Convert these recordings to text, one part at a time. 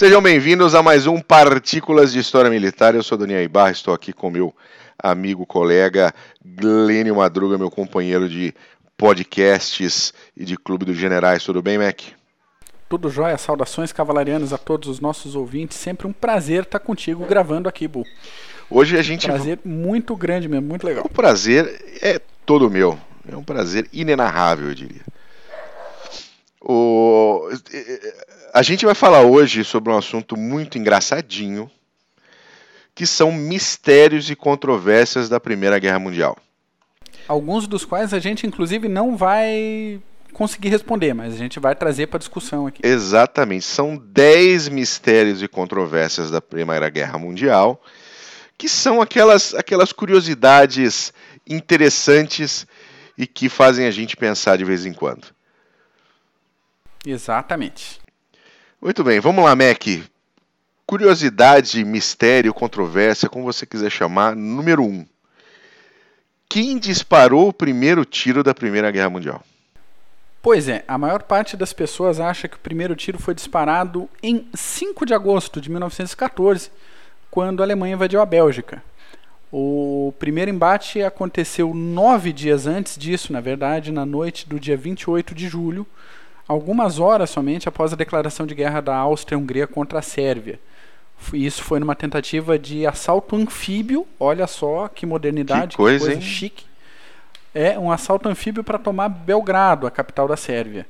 Sejam bem-vindos a mais um Partículas de História Militar. Eu sou Daniel Ibarra, estou aqui com meu amigo, colega Glênio Madruga, meu companheiro de podcasts e de Clube dos Generais. Tudo bem, Mac? Tudo jóia, saudações cavalarianas a todos os nossos ouvintes. Sempre um prazer estar contigo gravando aqui, Bu. Hoje a gente. Prazer muito grande mesmo, muito legal. O prazer é todo meu. É um prazer inenarrável, eu diria. O... A gente vai falar hoje sobre um assunto muito engraçadinho, que são mistérios e controvérsias da Primeira Guerra Mundial. Alguns dos quais a gente, inclusive, não vai conseguir responder, mas a gente vai trazer para discussão aqui. Exatamente. São 10 mistérios e controvérsias da Primeira Guerra Mundial, que são aquelas, aquelas curiosidades interessantes e que fazem a gente pensar de vez em quando. Exatamente. Muito bem, vamos lá, Mac. Curiosidade, mistério, controvérsia, como você quiser chamar, número 1. Um. Quem disparou o primeiro tiro da Primeira Guerra Mundial? Pois é, a maior parte das pessoas acha que o primeiro tiro foi disparado em 5 de agosto de 1914, quando a Alemanha invadiu a Bélgica. O primeiro embate aconteceu nove dias antes disso, na verdade, na noite do dia 28 de julho, algumas horas somente após a declaração de guerra da Áustria-Hungria contra a Sérvia. Isso foi numa tentativa de assalto anfíbio, olha só que modernidade, que coisa, que coisa chique. É um assalto anfíbio para tomar Belgrado, a capital da Sérvia.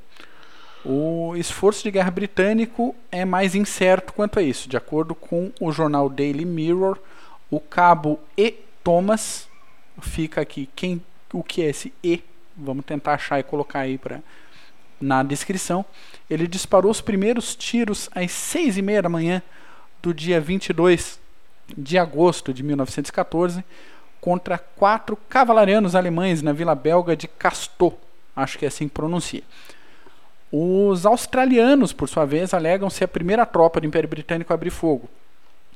O esforço de guerra britânico é mais incerto quanto a isso. De acordo com o jornal Daily Mirror, o cabo E. Thomas, fica aqui quem, o que é esse E, vamos tentar achar e colocar aí para na descrição. Ele disparou os primeiros tiros às seis e meia da manhã do dia 22 de agosto de 1914 contra quatro cavalarianos alemães na vila belga de Castot, acho que é assim que pronuncia. Os australianos, por sua vez, alegam ser a primeira tropa do Império Britânico a abrir fogo.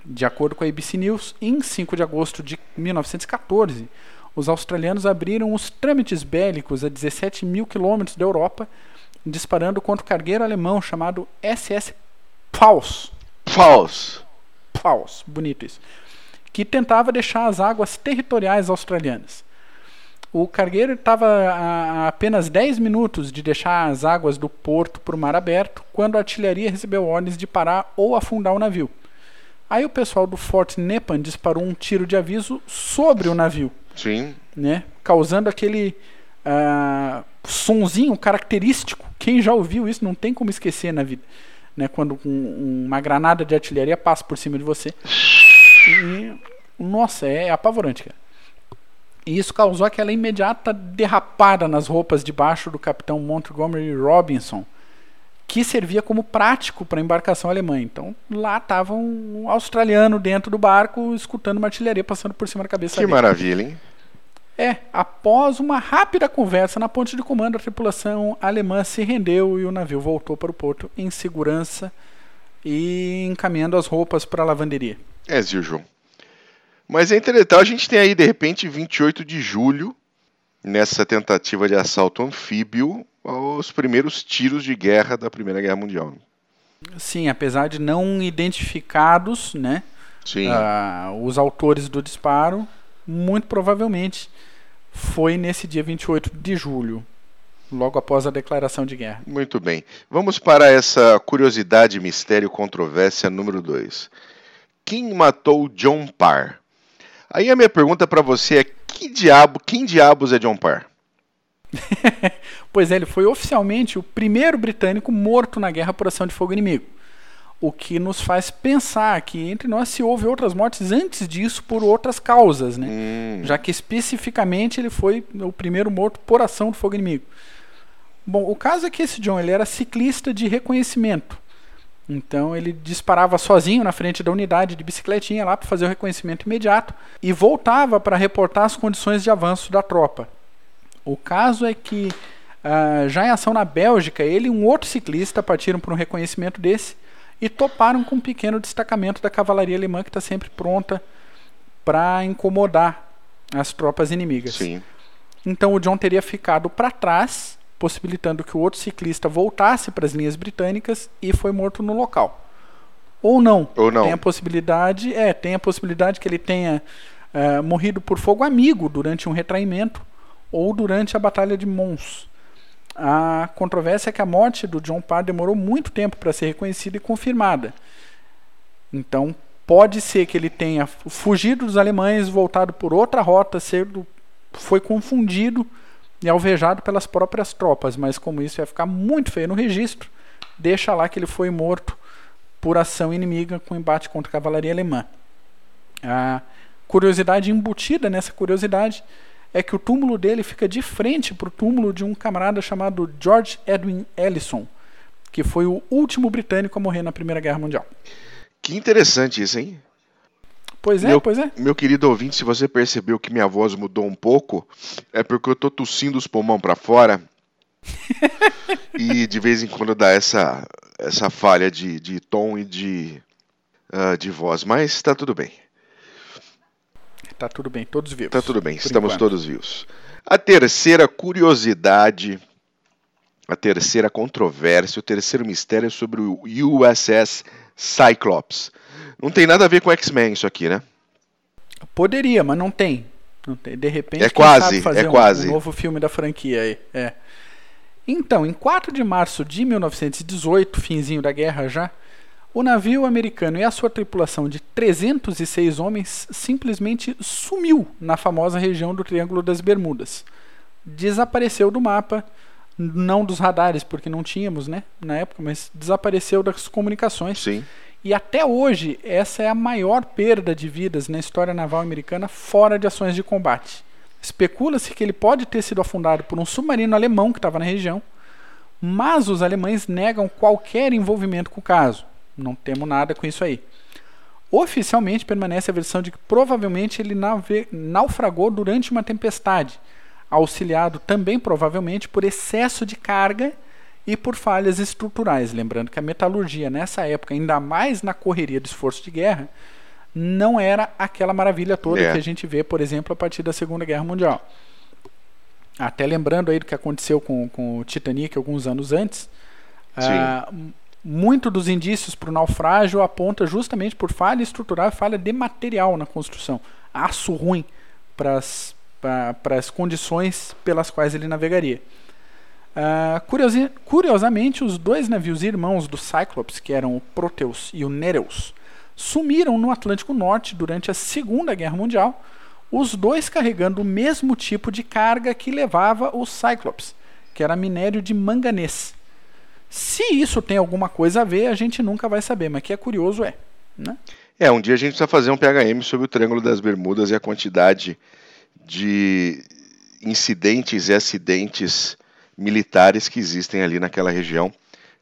De acordo com a ABC News, em 5 de agosto de 1914, os australianos abriram os trâmites bélicos a 17 mil quilômetros da Europa, disparando contra o cargueiro alemão chamado SS Paus. Paus. Paus, bonito isso. Que tentava deixar as águas territoriais australianas. O cargueiro estava a apenas 10 minutos de deixar as águas do porto para o mar aberto, quando a artilharia recebeu ordens de parar ou afundar o navio. Aí o pessoal do Fort Nepean disparou um tiro de aviso sobre o navio. Sim. Né? Causando aquele uh, sonzinho característico. Quem já ouviu isso não tem como esquecer na vida. Né? Quando um, uma granada de artilharia passa por cima de você. E, nossa, é apavorante, cara. E isso causou aquela imediata derrapada nas roupas debaixo do capitão Montgomery Robinson, que servia como prático para a embarcação alemã. Então lá estava um australiano dentro do barco, escutando uma artilharia passando por cima da cabeça Que dele. maravilha, hein? É, após uma rápida conversa na ponte de comando, a tripulação alemã se rendeu e o navio voltou para o porto em segurança e encaminhando as roupas para a lavanderia. É, Zil Mas é interessante, a gente tem aí, de repente, 28 de julho, nessa tentativa de assalto anfíbio, os primeiros tiros de guerra da Primeira Guerra Mundial. Sim, apesar de não identificados, né? Sim. Uh, os autores do disparo, muito provavelmente foi nesse dia 28 de julho, logo após a declaração de guerra. Muito bem. Vamos para essa curiosidade, mistério, controvérsia número 2. Quem matou John Parr? Aí a minha pergunta para você é: que diabo, quem diabos é John Parr? pois é, ele foi oficialmente o primeiro britânico morto na guerra por ação de fogo inimigo. O que nos faz pensar que entre nós se houve outras mortes antes disso por outras causas, né? Hum. Já que especificamente ele foi o primeiro morto por ação de fogo inimigo. Bom, o caso é que esse John ele era ciclista de reconhecimento. Então ele disparava sozinho na frente da unidade de bicicletinha lá para fazer o reconhecimento imediato e voltava para reportar as condições de avanço da tropa. O caso é que uh, já em ação na Bélgica, ele e um outro ciclista partiram para um reconhecimento desse e toparam com um pequeno destacamento da cavalaria alemã que está sempre pronta para incomodar as tropas inimigas. Sim. Então o John teria ficado para trás, possibilitando que o outro ciclista voltasse para as linhas britânicas e foi morto no local. Ou não. Ou não. Tem a possibilidade, é, tem a possibilidade que ele tenha uh, morrido por fogo amigo durante um retraimento ou durante a Batalha de Mons. A controvérsia é que a morte do John Parr demorou muito tempo para ser reconhecida e confirmada. Então, pode ser que ele tenha fugido dos alemães, voltado por outra rota, sido, foi confundido e alvejado pelas próprias tropas, mas como isso ia ficar muito feio no registro, deixa lá que ele foi morto por ação inimiga com embate contra a cavalaria alemã. A curiosidade embutida nessa curiosidade é que o túmulo dele fica de frente para o túmulo de um camarada chamado George Edwin Ellison, que foi o último britânico a morrer na Primeira Guerra Mundial. Que interessante isso, hein? Pois é, meu, pois é. Meu querido ouvinte, se você percebeu que minha voz mudou um pouco, é porque eu tô tossindo os pulmões para fora. e de vez em quando dá essa essa falha de, de tom e de, uh, de voz, mas tá tudo bem. Tá tudo bem, todos vivos. Tá tudo bem, estamos enquanto. todos vivos. A terceira curiosidade, a terceira controvérsia, o terceiro mistério é sobre o USS Cyclops. Não tem nada a ver com X-Men isso aqui, né? Poderia, mas não tem. Não tem. De repente, é quase, é um, quase. um novo filme da franquia aí. É. Então, em 4 de março de 1918, finzinho da guerra já, o navio americano e a sua tripulação de 306 homens simplesmente sumiu na famosa região do Triângulo das Bermudas. Desapareceu do mapa, não dos radares, porque não tínhamos, né, na época, mas desapareceu das comunicações. Sim. E até hoje, essa é a maior perda de vidas na história naval americana fora de ações de combate. Especula-se que ele pode ter sido afundado por um submarino alemão que estava na região, mas os alemães negam qualquer envolvimento com o caso. Não temos nada com isso aí. Oficialmente permanece a versão de que provavelmente ele naufragou durante uma tempestade, auxiliado também provavelmente por excesso de carga e por falhas estruturais. Lembrando que a metalurgia nessa época, ainda mais na correria do esforço de guerra, não era aquela maravilha toda é. que a gente vê, por exemplo, a partir da Segunda Guerra Mundial. Até lembrando aí do que aconteceu com, com o Titanic alguns anos antes, uh, muito dos indícios para o naufrágio aponta justamente por falha estrutural e falha de material na construção. Aço ruim para as condições pelas quais ele navegaria. Uh, curiosi curiosamente, os dois navios irmãos do Cyclops, que eram o Proteus e o Nereus, sumiram no Atlântico Norte durante a Segunda Guerra Mundial, os dois carregando o mesmo tipo de carga que levava o Cyclops, que era minério de manganês. Se isso tem alguma coisa a ver, a gente nunca vai saber, mas que é curioso é. Né? É, um dia a gente precisa fazer um PHM sobre o Triângulo das Bermudas e a quantidade de incidentes e acidentes militares que existem ali naquela região.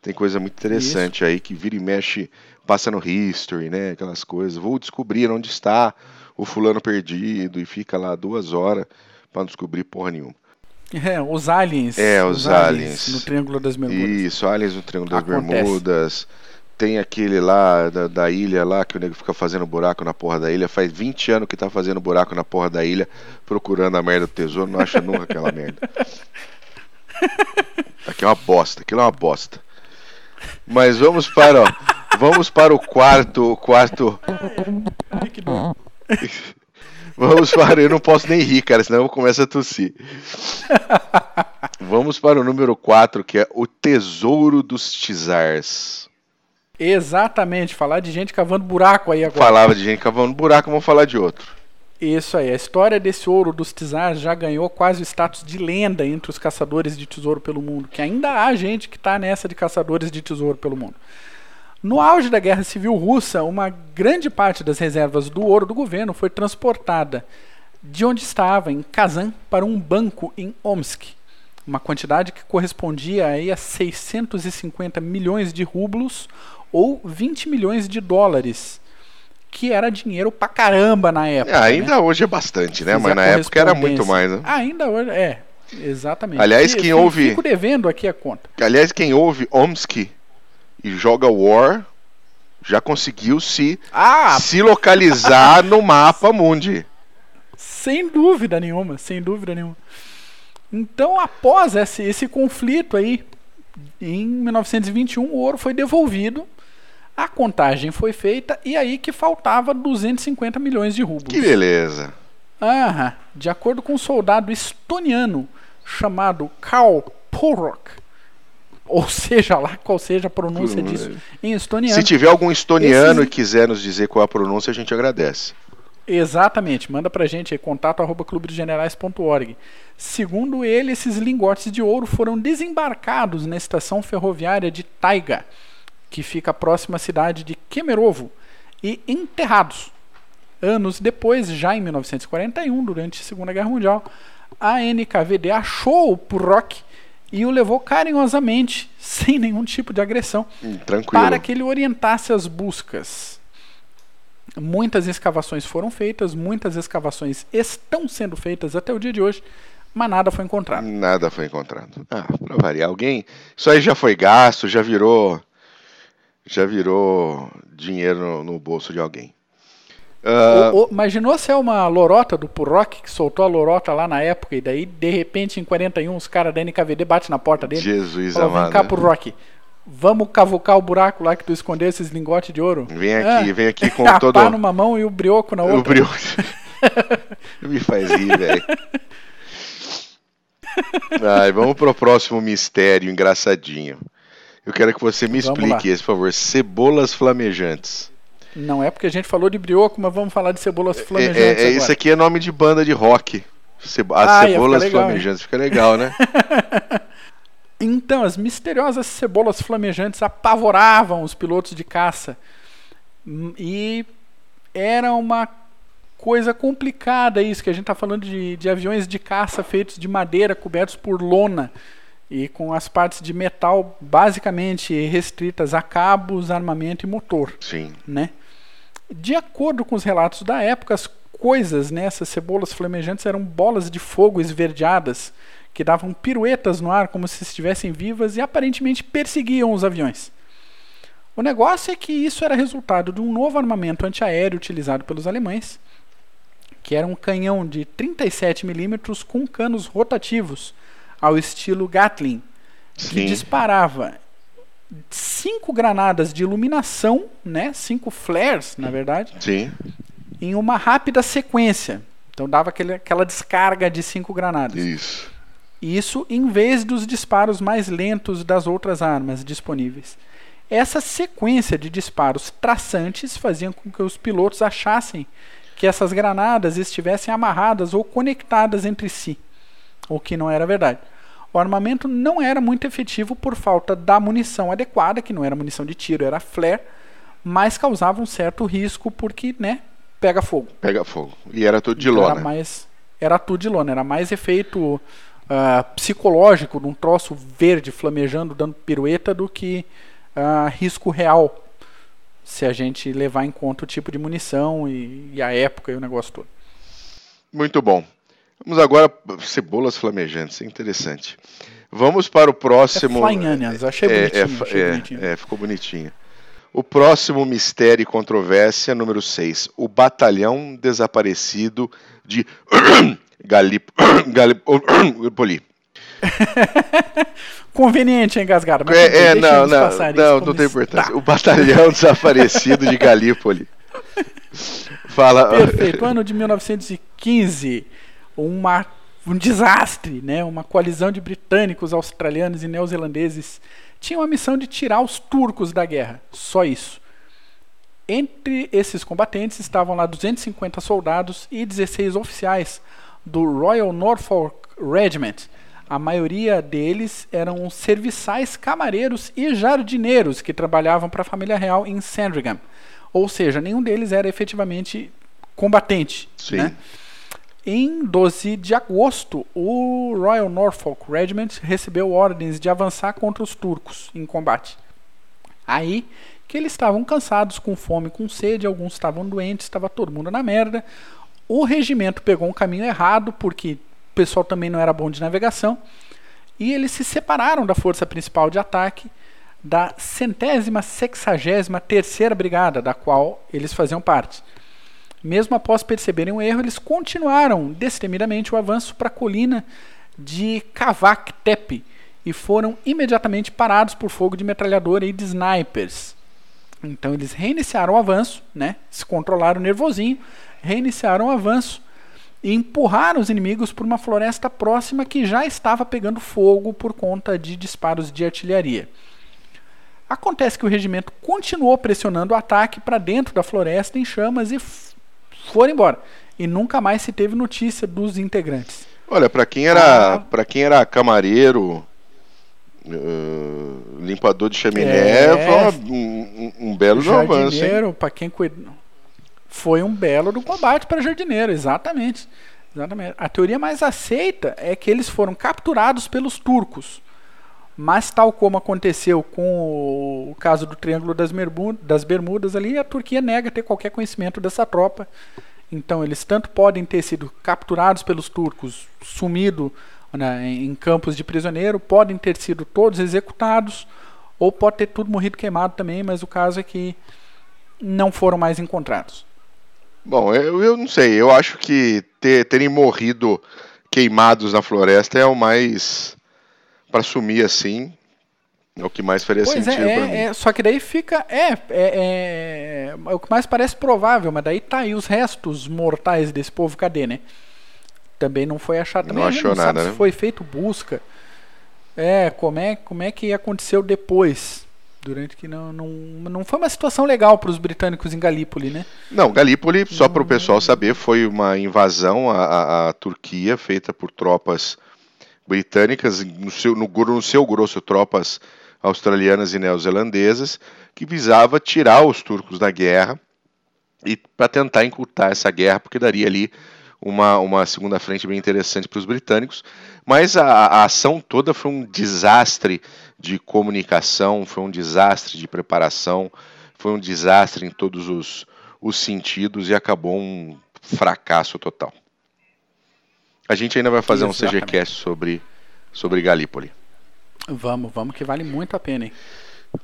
Tem coisa muito interessante Isso. aí que vira e mexe, passa no history, né? Aquelas coisas. Vou descobrir onde está o fulano perdido e fica lá duas horas para não descobrir porra nenhuma. É, os aliens. É, os, os aliens, aliens. No Triângulo das Bermudas. Isso, aliens no Triângulo das Acontece. Bermudas. Tem aquele lá da, da, ilha lá que o nego fica fazendo buraco na porra da ilha. Faz 20 anos que tá fazendo buraco na porra da ilha, procurando a merda do tesouro, não acha nunca aquela merda. Aqui é uma bosta, aquilo é uma bosta. Mas vamos para, ó, vamos para o quarto, o quarto. Vamos para, eu não posso nem rir, cara, senão eu começo a tossir. Vamos para o número 4, que é o Tesouro dos Tizars. Exatamente, falar de gente cavando buraco aí agora. Falava de gente cavando buraco, vamos falar de outro. Isso aí, a história desse ouro dos Tizars já ganhou quase o status de lenda entre os caçadores de tesouro pelo mundo, que ainda há gente que está nessa de caçadores de tesouro pelo mundo. No auge da Guerra Civil Russa, uma grande parte das reservas do ouro do governo foi transportada de onde estava, em Kazan, para um banco em Omsk. Uma quantidade que correspondia aí a 650 milhões de rublos ou 20 milhões de dólares, que era dinheiro pra caramba na época. É, ainda né? hoje é bastante, né? Mas na época era muito mais, né? Ainda hoje, é. Exatamente. Aliás, quem ouve. Fico devendo aqui a conta. Aliás, quem ouve Omsk e joga War já conseguiu se, ah, se localizar no mapa mundi. Sem dúvida nenhuma, sem dúvida nenhuma. Então, após esse, esse conflito aí, em 1921, o ouro foi devolvido A contagem foi feita e aí que faltava 250 milhões de rublos. Que beleza. Aham. De acordo com um soldado estoniano chamado Karl Porok, ou seja lá qual seja a pronúncia Hum, disso em estoniano. Se tiver algum estoniano Esses- e quiser nos dizer qual a pronúncia, a gente agradece. Exatamente, manda pra gente aí, contato arroba clubedegenerais.org. Segundo ele, esses lingotes de ouro foram desembarcados na estação ferroviária de Taiga, que fica próxima à cidade de Kemerovo, e enterrados. Anos depois, já em 1941, durante a Segunda Guerra Mundial, a NKVD achou o Purrock e o levou carinhosamente, sem nenhum tipo de agressão, Hum, tranquilo. para que ele orientasse as buscas. Muitas escavações foram feitas, muitas escavações estão sendo feitas até o dia de hoje, mas nada foi encontrado. Nada foi encontrado. Ah, pra variar, alguém. Isso aí já foi gasto, já virou. Já virou dinheiro no bolso de alguém. Ah, O- o- imaginou se é uma lorota do Purrock que soltou a lorota lá na época e daí, de repente, em 41, os caras da NKVD batem na porta dele. Jesus Falam, vem amado. cá, Purrock, vamos cavucar o buraco lá que tu escondeu esses lingotes de ouro. Vem aqui, Ah, vem aqui com a todo pá numa mão e o brioco na outra. o brilho. Me faz rir, velho. Ai, vamos pro próximo mistério engraçadinho. Eu quero que você me Vamos explique lá. esse, por favor. Cebolas flamejantes. Não é porque a gente falou de brioco, mas vamos falar de cebolas É, flamejantes é- é- agora. isso aqui é nome de banda de rock. Cebo- As Ah, cebolas flamejantes. Fica legal, né? Então, as misteriosas cebolas flamejantes apavoravam os pilotos de caça. Hum, E era uma coisa complicada isso, que a gente está falando de, de aviões de caça feitos de madeira, cobertos por lona. E com as partes de metal basicamente restritas a cabos, armamento e motor Sim. né? De acordo com os relatos da época, as coisas nessas cebolas flamejantes eram bolas de fogo esverdeadas que davam piruetas no ar como se estivessem vivas e aparentemente perseguiam os aviões. O negócio é que isso era resultado de um novo armamento antiaéreo utilizado pelos alemães, que era um canhão de 37 milímetros com canos rotativos, ao estilo Gatling, que Sim. disparava cinco granadas de iluminação, né? Cinco flares, na verdade, Sim. em uma rápida sequência. Então dava aquele, aquela descarga de cinco granadas. Isso. Isso em vez dos disparos mais lentos das outras armas disponíveis. Essa sequência de disparos traçantes fazia com que os pilotos achassem que essas granadas estivessem amarradas ou conectadas entre si, o que não era verdade. O armamento não era muito efetivo por falta da munição adequada, que não era munição de tiro, era flare, mas causava um certo risco porque, né, pega fogo. Pega fogo. E era tudo de lona. Era, mais, era tudo de lona, era mais efeito ah, psicológico de um troço verde flamejando, dando pirueta, do que ah, risco real, se a gente levar em conta o tipo de munição e, e a época e o negócio todo. Muito bom. Vamos agora. Cebolas flamejantes, é interessante. Vamos para o próximo. É flying onions, eu achei É, bonitinho, é, achei é, é, ficou bonitinho. O próximo mistério e controvérsia, número 6. O batalhão desaparecido de Galip... Galipoli. Conveniente, hein, Gasgara? Mas É, é, não, não, não, não tem importância. O batalhão desaparecido de Galípoli. Fala. Perfeito. Ano de 1915, uma, um desastre, né? Uma coalizão de britânicos, australianos e neozelandeses tinham a missão de tirar os turcos da guerra. Só isso. Entre esses combatentes estavam lá 250 soldados e 16 oficiais do Royal Norfolk Regiment. A maioria deles eram serviçais, camareiros e jardineiros que trabalhavam para a família real em Sandringham. Ou seja, nenhum deles era efetivamente combatente. Sim. Né? Em 12 de agosto, o Royal Norfolk Regiment recebeu ordens de avançar contra os turcos em combate. Aí que eles estavam cansados, com fome, com sede, alguns estavam doentes, estava todo mundo na merda. O regimento pegou um caminho errado, porque o pessoal também não era bom de navegação, e eles se separaram da força principal de ataque da centésima sexagésima terceira brigada, da qual eles faziam parte. Mesmo após perceberem o erro, eles continuaram destemidamente o avanço para a colina de Kavak Tepe e foram imediatamente parados por fogo de metralhadora e de snipers. Então eles reiniciaram o avanço, né? Se controlaram nervosinho, reiniciaram o avanço e empurraram os inimigos por uma floresta próxima que já estava pegando fogo por conta de disparos de artilharia. Acontece que o regimento continuou pressionando o ataque para dentro da floresta em chamas e foram embora. E nunca mais se teve notícia dos integrantes. Olha, para quem era, ah. para quem era camareiro, uh, limpador de chaminé, é, um, um, um, belo avanço. para quem cuida, foi um belo do combate para jardineiro, exatamente. Exatamente. A teoria mais aceita é que eles foram capturados pelos turcos. Mas tal como aconteceu com o caso do Triângulo das, das Bermudas ali, a Turquia nega ter qualquer conhecimento dessa tropa então, eles tanto podem ter sido capturados pelos turcos, sumido né, em campos de prisioneiro, podem ter sido todos executados, ou pode ter tudo morrido queimado também, mas o caso é que não foram mais encontrados. Bom, eu, eu não sei, eu acho que ter, terem morrido queimados na floresta é o mais para sumir assim é o que mais faria pois é, sentido é, mim. É, só que daí fica. É, é, é, é, o que mais parece provável, mas daí tá aí os restos mortais desse povo, cadê, né? Também não foi achado também. Não achou não nada, né? Foi feito busca. É, como é, como é que aconteceu depois? Durante que não, não, não foi uma situação legal para os britânicos em Galípoli, né? Não, Galípoli, só para o pessoal saber, foi uma invasão à, à Turquia feita por tropas britânicas, no seu, no, no seu grosso, tropas australianas e neozelandesas, que visava tirar os turcos da guerra e para tentar encurtar essa guerra, porque daria ali uma, uma segunda frente bem interessante para os britânicos. Mas a, a, ação toda foi um desastre de comunicação, foi um desastre de preparação, foi um desastre em todos os, os sentidos e acabou um fracasso total. A gente ainda vai fazer Exatamente. um CGCast sobre, sobre Galípoli. Vamos, vamos, que vale muito a pena, hein?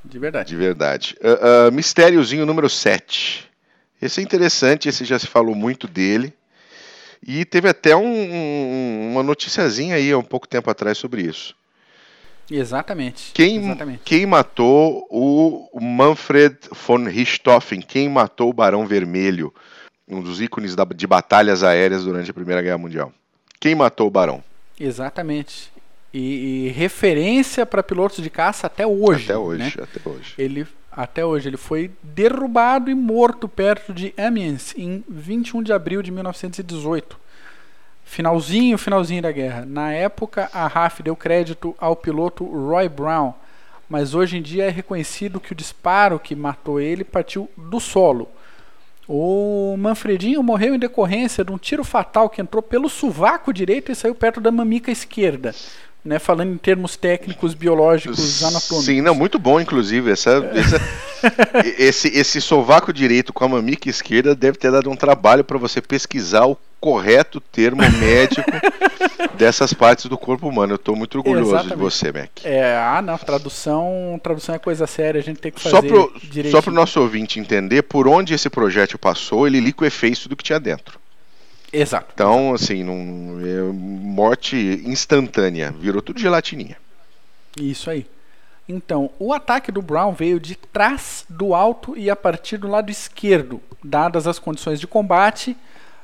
De verdade. De verdade. Uh, uh, mistériozinho número 7. Esse é interessante, esse já se falou muito dele. E teve até um, um, uma noticiazinha aí há um pouco tempo atrás sobre isso. Exatamente. Quem, Exatamente. quem matou o Manfred von Richthofen? Quem matou o Barão Vermelho? Um dos ícones da, de batalhas aéreas durante a Primeira Guerra Mundial. Quem matou o Barão? Exatamente e, e referência para pilotos de caça até hoje. Até hoje, né? até hoje. Ele, até hoje, ele foi derrubado e morto perto de Amiens em 21 de abril de 1918. Finalzinho, finalzinho da guerra. Na época, a RAF deu crédito ao piloto Roy Brown, mas hoje em dia é reconhecido que o disparo que matou ele partiu do solo. O Manfredinho morreu em decorrência de um tiro fatal que entrou pelo sovaco direito e saiu perto da mamica esquerda né, falando em termos técnicos, biológicos, anatômicos. Sim, não, muito bom, inclusive. Essa, essa esse, esse sovaco direito com a mamica esquerda deve ter dado um trabalho para você pesquisar o correto termo médico dessas partes do corpo humano. Eu estou muito orgulhoso Exatamente. de você, Mac. É, ah, não, tradução, tradução é coisa séria, a gente tem que fazer Só para o nosso ouvinte entender por onde esse projétil passou, ele liquefez tudo que tinha dentro. Exato. Então, assim, não, é morte instantânea, virou tudo gelatininha. Isso aí. Então, o ataque do Brown veio de trás do alto e a partir do lado esquerdo. Dadas as condições de combate,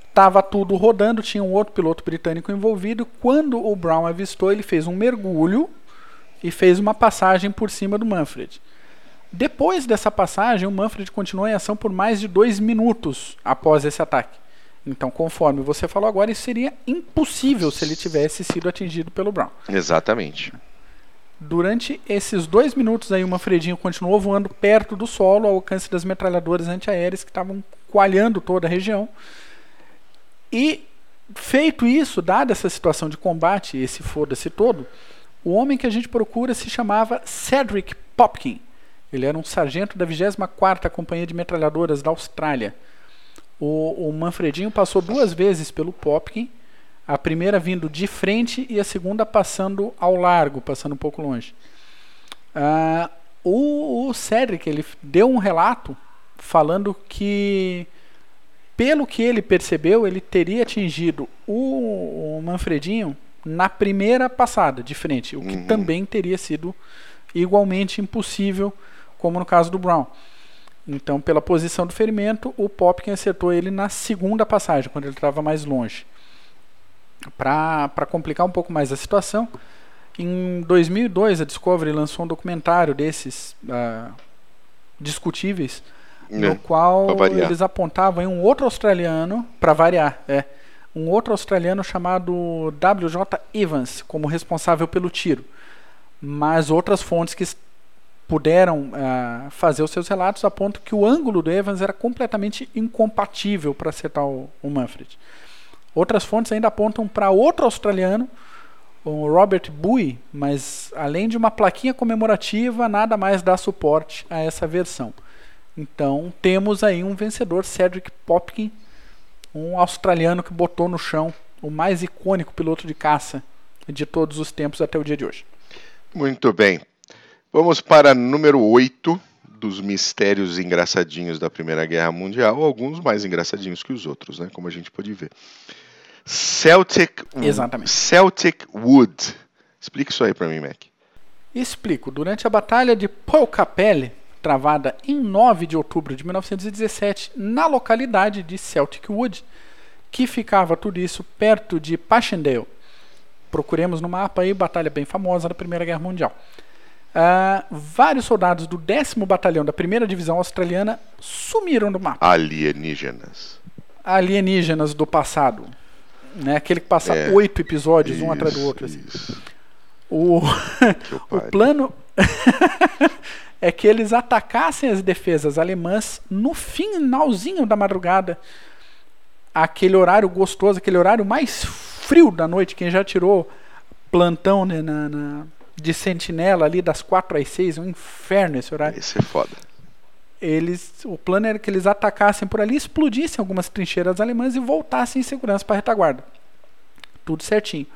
estava tudo rodando, tinha um outro piloto britânico envolvido. Quando o Brown avistou, ele fez um mergulho e fez uma passagem por cima do Manfred. Depois dessa passagem, o Manfred continuou em ação por mais de dois minutos após esse ataque. Então, conforme você falou agora, isso seria impossível se ele tivesse sido atingido pelo Brown. Exatamente. Durante esses dois minutos aí, o Manfredinho continuou voando perto do solo, ao alcance das metralhadoras antiaéreas que estavam coalhando toda a região. E, feito isso, dada essa situação de combate, esse foda-se todo, o homem que a gente procura se chamava Cedric Popkin. Ele era um sargento da 24ª Companhia de Metralhadoras da Austrália. O, o Manfredinho passou duas vezes pelo Popkin, a primeira vindo de frente e a segunda passando ao largo, passando um pouco longe. Uh, o, o Cedric ele deu um relato falando que, pelo que ele percebeu, ele teria atingido o, o Manfredinho na primeira passada de frente, o que uhum. também teria sido igualmente impossível, como no caso do Brown. Então, pela posição do ferimento, o Popkin acertou ele na segunda passagem, quando ele estava mais longe. Para complicar um pouco mais a situação, em 2002 a Discovery lançou um documentário desses uh, discutíveis, é, no qual eles apontavam em um outro australiano, para variar, é, um outro australiano chamado W.J. Evans como responsável pelo tiro. Mas outras fontes que puderam uh, fazer os seus relatos apontam que o ângulo do Evans era completamente incompatível para acertar o, o Manfred. Outras fontes ainda apontam para outro australiano, o Robert Bowie, mas além de uma plaquinha comemorativa, nada mais dá suporte a essa versão. Então temos aí um vencedor, Cedric Popkin, um australiano que botou no chão o mais icônico piloto de caça de todos os tempos até o dia de hoje. Muito bem. Vamos para número 8 dos mistérios engraçadinhos da Primeira Guerra Mundial, alguns mais engraçadinhos que os outros, né? Como a gente pode ver. Celtic, Exatamente. Celtic Wood. Explica isso aí para mim, Mac. Explico. Durante a Batalha de Capelle, travada em 9 de outubro de 1917, na localidade de Celtic Wood, que ficava tudo isso perto de Passchendaele. Procuremos no mapa aí, batalha bem famosa da Primeira Guerra Mundial. Uh, vários soldados do 10 Batalhão da Primeira Divisão Australiana sumiram do mapa. Alienígenas. Alienígenas do passado. Né? Aquele que passa é, oito episódios, isso, um atrás do outro. Assim. O, o plano é que eles atacassem as defesas alemãs no finalzinho da madrugada. Aquele horário gostoso, aquele horário mais frio da noite. Quem já tirou plantão né, na, na de sentinela ali das 4 às 6, um inferno esse horário. Isso é foda. Eles, o plano era que eles atacassem por ali, explodissem algumas trincheiras alemãs e voltassem em segurança para a retaguarda. Tudo certinho.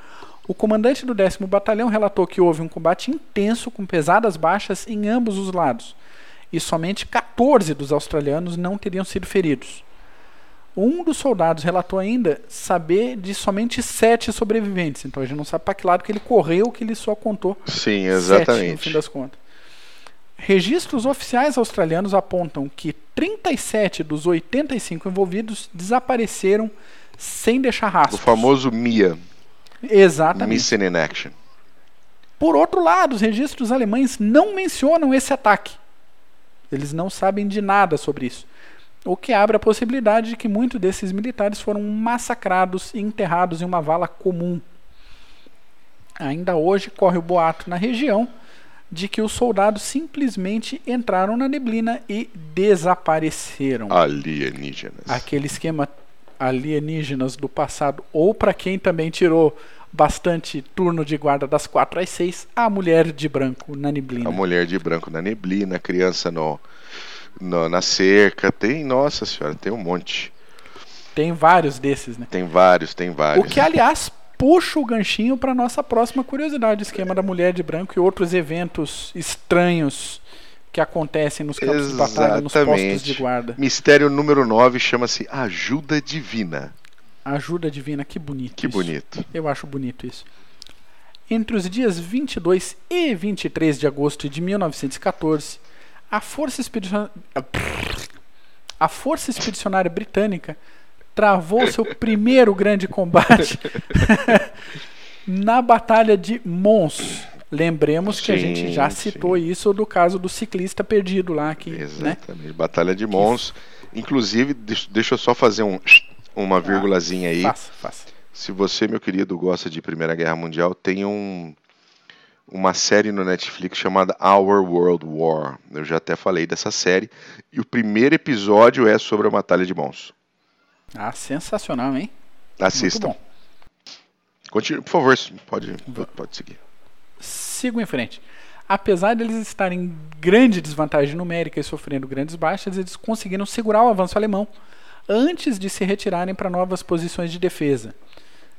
O comandante do 10 Batalhão relatou que houve um combate intenso com pesadas baixas em ambos os lados, e somente 14 dos australianos não teriam sido feridos. Um dos soldados relatou ainda saber de somente sete sobreviventes. Então a gente não sabe para que lado que ele correu, que ele só contou. Sim, exatamente. Sete, no fim das contas. Registros oficiais australianos apontam que 37 dos 85 envolvidos desapareceram sem deixar rastros. O famoso MIA. Exatamente. Missing in Action. Por outro lado, os registros alemães não mencionam esse ataque. Eles não sabem de nada sobre isso o que abre a possibilidade de que muitos desses militares foram massacrados e enterrados em uma vala comum. Ainda hoje corre o boato na região de que os soldados simplesmente entraram na neblina e desapareceram. Alienígenas. Aquele esquema alienígenas do passado, ou para quem também tirou bastante turno de guarda das 4 às 6, a mulher de branco na neblina. A mulher de branco na neblina, a criança no no, na cerca, tem, nossa senhora, tem um monte. Tem vários desses, né? Tem vários, tem vários. O que, aliás, puxa o ganchinho para nossa próxima curiosidade, esquema da mulher de branco e outros eventos estranhos que acontecem nos campos Exatamente. de batalha, nos postos de guarda. Mistério número 9 chama-se Ajuda Divina. Ajuda Divina, que bonito. Que isso. bonito. Eu acho bonito isso. Entre os dias 22 e 23 de agosto de 1914, a Força Expedicionária. A Força Expedicionária Britânica travou seu primeiro grande combate na Batalha de Mons. Lembremos sim, que a gente já citou sim. isso do caso do ciclista perdido lá. Que, né? Exatamente. Né? Batalha de Mons. Inclusive, deixa eu só fazer um, uma ah, vírgulazinha aí. Faça, faça. Se você, meu querido, gosta de Primeira Guerra Mundial, tem um, uma série no Netflix chamada Our World War. Eu já até falei dessa série. E o primeiro episódio é sobre a Batalha de Mons. Ah, sensacional, hein? Assista. Continue, por favor, pode, pode seguir. Sigo em frente. Apesar de eles estarem em grande desvantagem numérica e sofrendo grandes baixas, eles conseguiram segurar o avanço alemão antes de se retirarem para novas posições de defesa.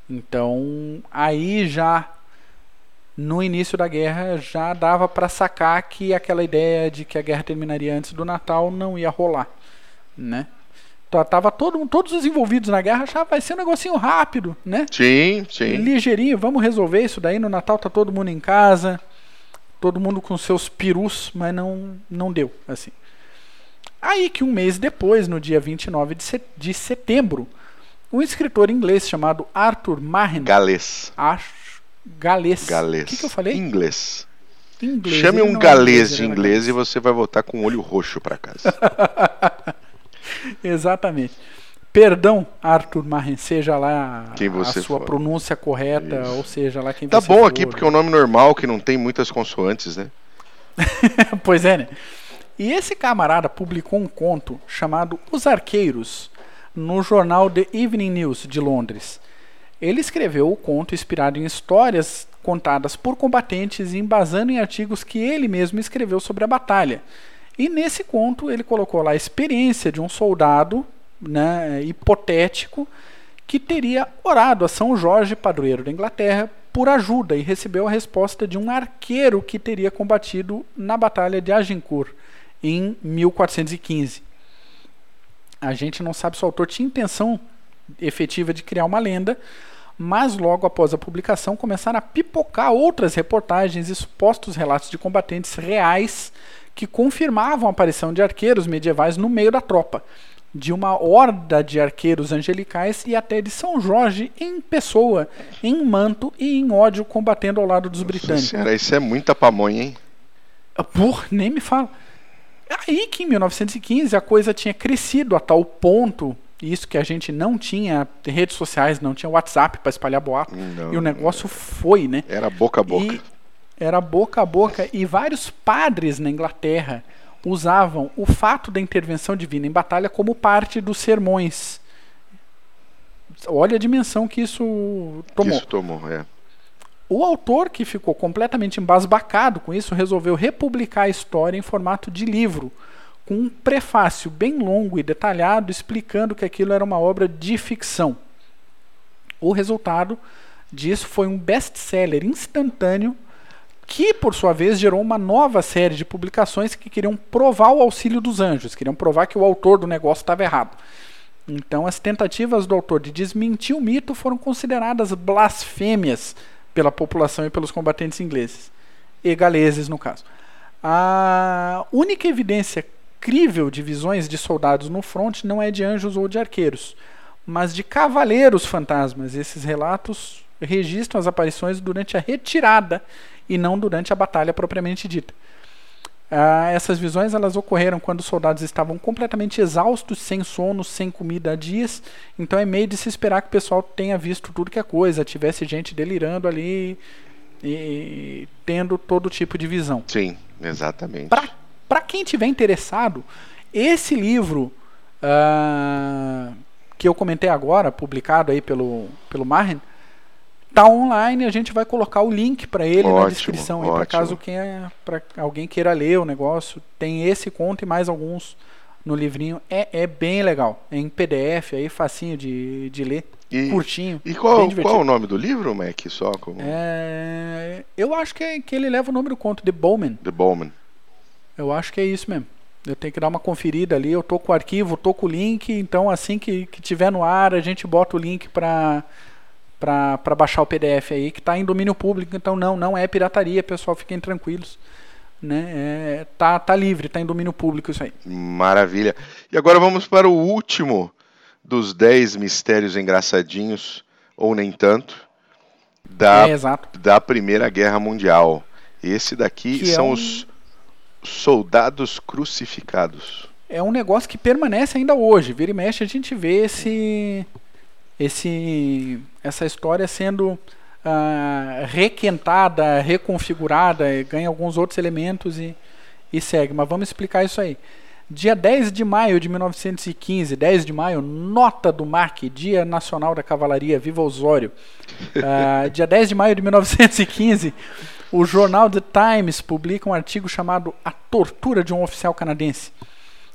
Então, aí já no início da guerra já dava para sacar que aquela ideia de que a guerra terminaria antes do Natal não ia rolar, né? Então, tava todo, todos os envolvidos na guerra já vai ser um negocinho rápido, né? Sim, sim. Ligeirinho, vamos resolver isso daí. No Natal tá todo mundo em casa, todo mundo com seus perus, mas não, não deu, assim. Aí que um mês depois, no dia 29 de, set de setembro, um escritor inglês chamado Arthur Mahan. Galês. Acho. Galês. Galês. O que, que eu falei? Inglês. Inglês. Chame um é galês de era inglês e você vai voltar com o olho roxo para casa. Exatamente. Perdão, Arthur Mahan, seja lá Quem a você sua for. pronúncia correta, Isso. ou seja lá quem Tá você bom for. aqui porque é um nome normal que não tem muitas consoantes, né? pois é, né? E esse camarada publicou um conto chamado Os Arqueiros no jornal The Evening News de Londres. Ele escreveu o conto inspirado em histórias contadas por combatentes e embasando em artigos que ele mesmo escreveu sobre a batalha. E nesse conto ele colocou lá a experiência de um soldado né, hipotético que teria orado a São Jorge, padroeiro da Inglaterra, por ajuda e recebeu a resposta de um arqueiro que teria combatido na Batalha de Agincourt em 1415. A gente não sabe se o autor tinha intenção efetiva de criar uma lenda, mas logo após a publicação começaram a pipocar outras reportagens e supostos relatos de combatentes reais que confirmavam a aparição de arqueiros medievais no meio da tropa, de uma horda de arqueiros angelicais e até de São Jorge em pessoa, em manto e em ódio combatendo ao lado dos britânicos. Senhora, isso é muita pamonha, hein? Por, nem me fala. Aí que em 1915 a coisa tinha crescido a tal ponto, isso que a gente não tinha redes sociais, não tinha WhatsApp para espalhar boato, Não, e o negócio foi, né? Era boca a boca. E era boca a boca e vários padres na Inglaterra usavam o fato da intervenção divina em batalha como parte dos sermões. Olha a dimensão que isso tomou. Isso tomou, é. O autor, que ficou completamente embasbacado com isso, resolveu republicar a história em formato de livro, com um prefácio bem longo e detalhado explicando que aquilo era uma obra de ficção. O resultado disso foi um best-seller instantâneo que, por sua vez, gerou uma nova série de publicações que queriam provar o auxílio dos anjos, queriam provar que o autor do negócio estava errado. Então, as tentativas do autor de desmentir o mito foram consideradas blasfêmias pela população e pelos combatentes ingleses, e galeses, no caso. A única evidência crível de visões de soldados no fronte não é de anjos ou de arqueiros, mas de cavaleiros fantasmas. Esses relatos registram as aparições durante a retirada e não durante a batalha propriamente dita. Ah, essas visões elas ocorreram quando os soldados estavam completamente exaustos, sem sono, sem comida há dias. Então é meio de se esperar que o pessoal tenha visto tudo que é coisa, tivesse gente delirando ali e tendo todo tipo de visão. Sim, exatamente. Para quem tiver interessado, esse livro ah, que eu comentei agora, publicado aí pelo, pelo Marren, tá online, a gente vai colocar o link para ele na Ótimo, descrição aí para caso quem é, pra alguém queira ler o negócio. Tem esse conto e mais alguns no livrinho. É, é bem legal. É em PDF aí, facinho de, de ler, E, curtinho. e qual, qual o nome do livro, Mac? Só como É, eu acho que, é- que ele leva o nome do conto, The Bowman. The Bowman. Eu acho que é isso mesmo. Eu tenho que dar uma conferida ali. Eu tô com o arquivo, tô com o link. Então, assim que, que tiver no ar, a gente bota o link para para baixar o PDF aí, que está em domínio público. Então, não, não é pirataria, pessoal. Fiquem tranquilos. Né? É, tá, tá livre, tá em domínio público isso aí. Maravilha. E agora vamos para o último dos 10 mistérios engraçadinhos, ou nem tanto, da, É, da Primeira Guerra Mundial. Esse daqui Que é são um- os soldados crucificados. É um negócio que permanece ainda hoje. Vira e mexe, a gente vê esse, esse, essa história sendo ah, requentada, reconfigurada, e ganha alguns outros elementos e, e segue. Mas vamos explicar isso aí. Dia 10 de maio de 1915, 10 de maio, nota do MAC, Dia Nacional da Cavalaria, Viva Osório. Ah, dia 10 de maio de 1915, o jornal The Times publica um artigo chamado A Tortura de um Oficial Canadense.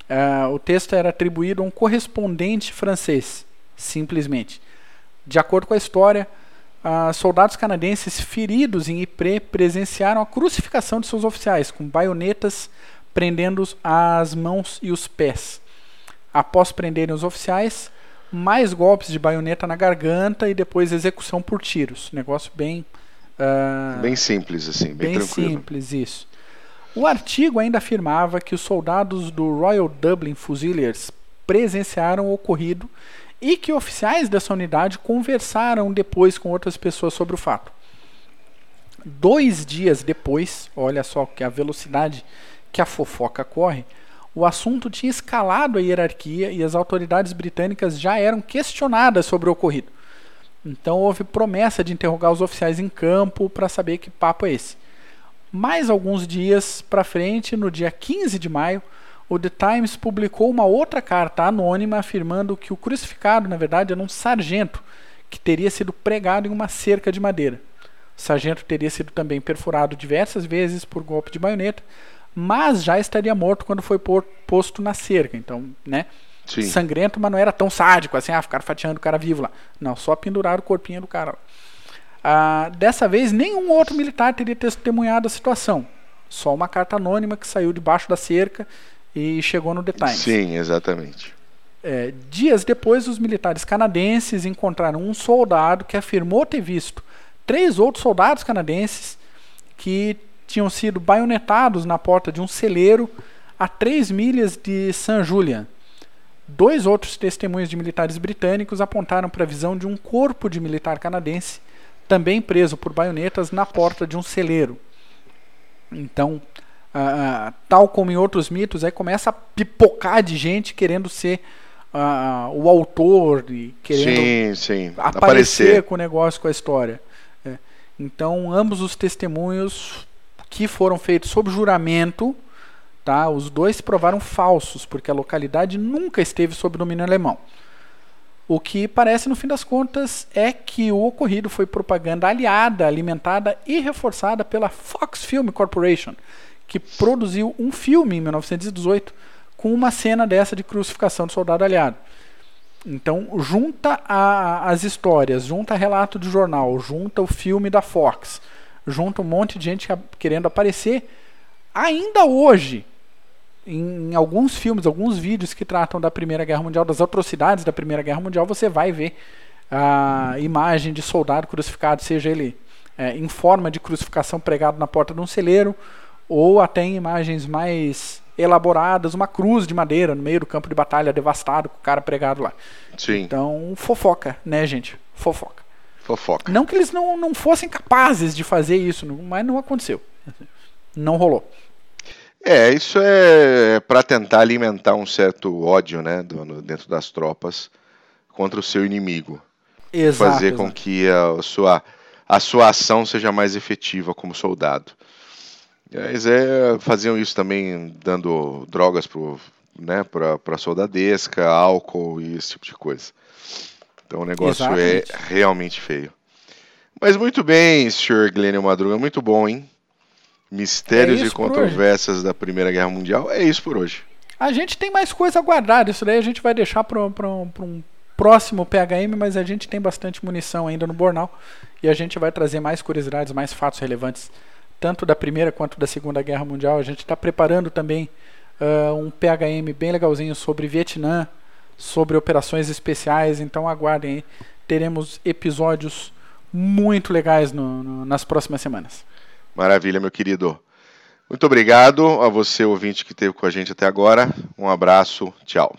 Ah, o texto era atribuído a um correspondente francês, simplesmente. De acordo com a história, ah, soldados canadenses feridos em Ypres presenciaram a crucificação de seus oficiais com baionetas prendendo as mãos e os pés. Após prenderem os oficiais, mais golpes de baioneta na garganta e depois execução por tiros. Negócio bem ah, Bem simples, assim, bem, bem tranquilo. simples isso. O artigo ainda afirmava que os soldados do Royal Dublin Fusiliers presenciaram o ocorrido e que oficiais dessa unidade conversaram depois com outras pessoas sobre o fato. Dois dias depois, olha só que a velocidade que a fofoca corre, o assunto tinha escalado a hierarquia e as autoridades britânicas já eram questionadas sobre o ocorrido. Então houve promessa de interrogar os oficiais em campo para saber que papo é esse. Mais alguns dias para frente, no dia 15 de maio, o The Times publicou uma outra carta anônima afirmando que o crucificado, na verdade, era um sargento que teria sido pregado em uma cerca de madeira. O sargento teria sido também perfurado diversas vezes por golpe de baioneta, mas já estaria morto quando foi posto na cerca. Então, né? Sim. Sangrento, mas não era tão sádico assim, ah, ficaram fatiando o cara vivo lá. Não, só penduraram o corpinho do cara. Ah, dessa vez, nenhum outro militar teria testemunhado a situação. Só uma carta anônima que saiu debaixo da cerca e chegou no The Times. Sim, exatamente. É, dias depois, os militares canadenses encontraram um soldado que afirmou ter visto três outros soldados canadenses que tinham sido baionetados na porta de um celeiro a três milhas de San Julian. Dois outros testemunhos de militares britânicos apontaram para a visão de um corpo de militar canadense, também preso por baionetas, na porta de um celeiro. Então, tal como em outros mitos, aí começa a pipocar de gente querendo ser o autor e querendo sim, sim. aparecer, aparecer, com o negócio, com a história. É. Então, ambos os testemunhos que foram feitos sob juramento, tá? Os dois provaram falsos, porque a localidade nunca esteve sob domínio alemão. O que parece, no fim das contas, é que o ocorrido foi propaganda aliada, alimentada e reforçada pela Fox Film Corporation, que produziu um filme em 1918 com uma cena dessa de crucificação do soldado aliado. Então, junta a, as histórias, junta relato de jornal, junta o filme da Fox, junta um monte de gente querendo aparecer. Ainda hoje, em, em, alguns filmes, alguns vídeos que tratam da Primeira Guerra Mundial, das atrocidades da Primeira Guerra Mundial, você vai ver a imagem de soldado crucificado, seja ele é, em forma de crucificação pregado na porta de um celeiro, ou até em imagens mais elaboradas, uma cruz de madeira no meio do campo de batalha devastado com o cara pregado lá. Sim. Então, fofoca, né, gente? Fofoca. Fofoca. Não que eles não, não fossem capazes de fazer isso, mas não aconteceu. Não rolou. É, isso é para tentar alimentar um certo ódio, né, do, dentro das tropas contra o seu inimigo. Exato. Fazer exato. com que a sua, a sua ação seja mais efetiva como soldado. Eles é, faziam isso também dando drogas pro, né, para soldadesca, álcool e esse tipo de coisa. Então o negócio é Exatamente. é realmente feio. Mas muito bem, senhor Glênio Madruga, muito bom, hein? Mistérios é e controvérsias da Primeira Guerra Mundial. É isso por hoje. A gente tem mais coisa a guardar, isso daí a gente vai deixar para um próximo PHM, mas a gente tem bastante munição ainda no Bornal e a gente vai trazer mais curiosidades, mais fatos relevantes tanto da Primeira quanto da Segunda Guerra Mundial. A gente está preparando também uh, um PHM bem legalzinho sobre Vietnã, sobre operações especiais. Então aguardem aí, teremos episódios muito legais no, no, nas próximas semanas. Maravilha, meu querido. Muito obrigado a você, ouvinte, que esteve com a gente até agora. Um abraço, tchau.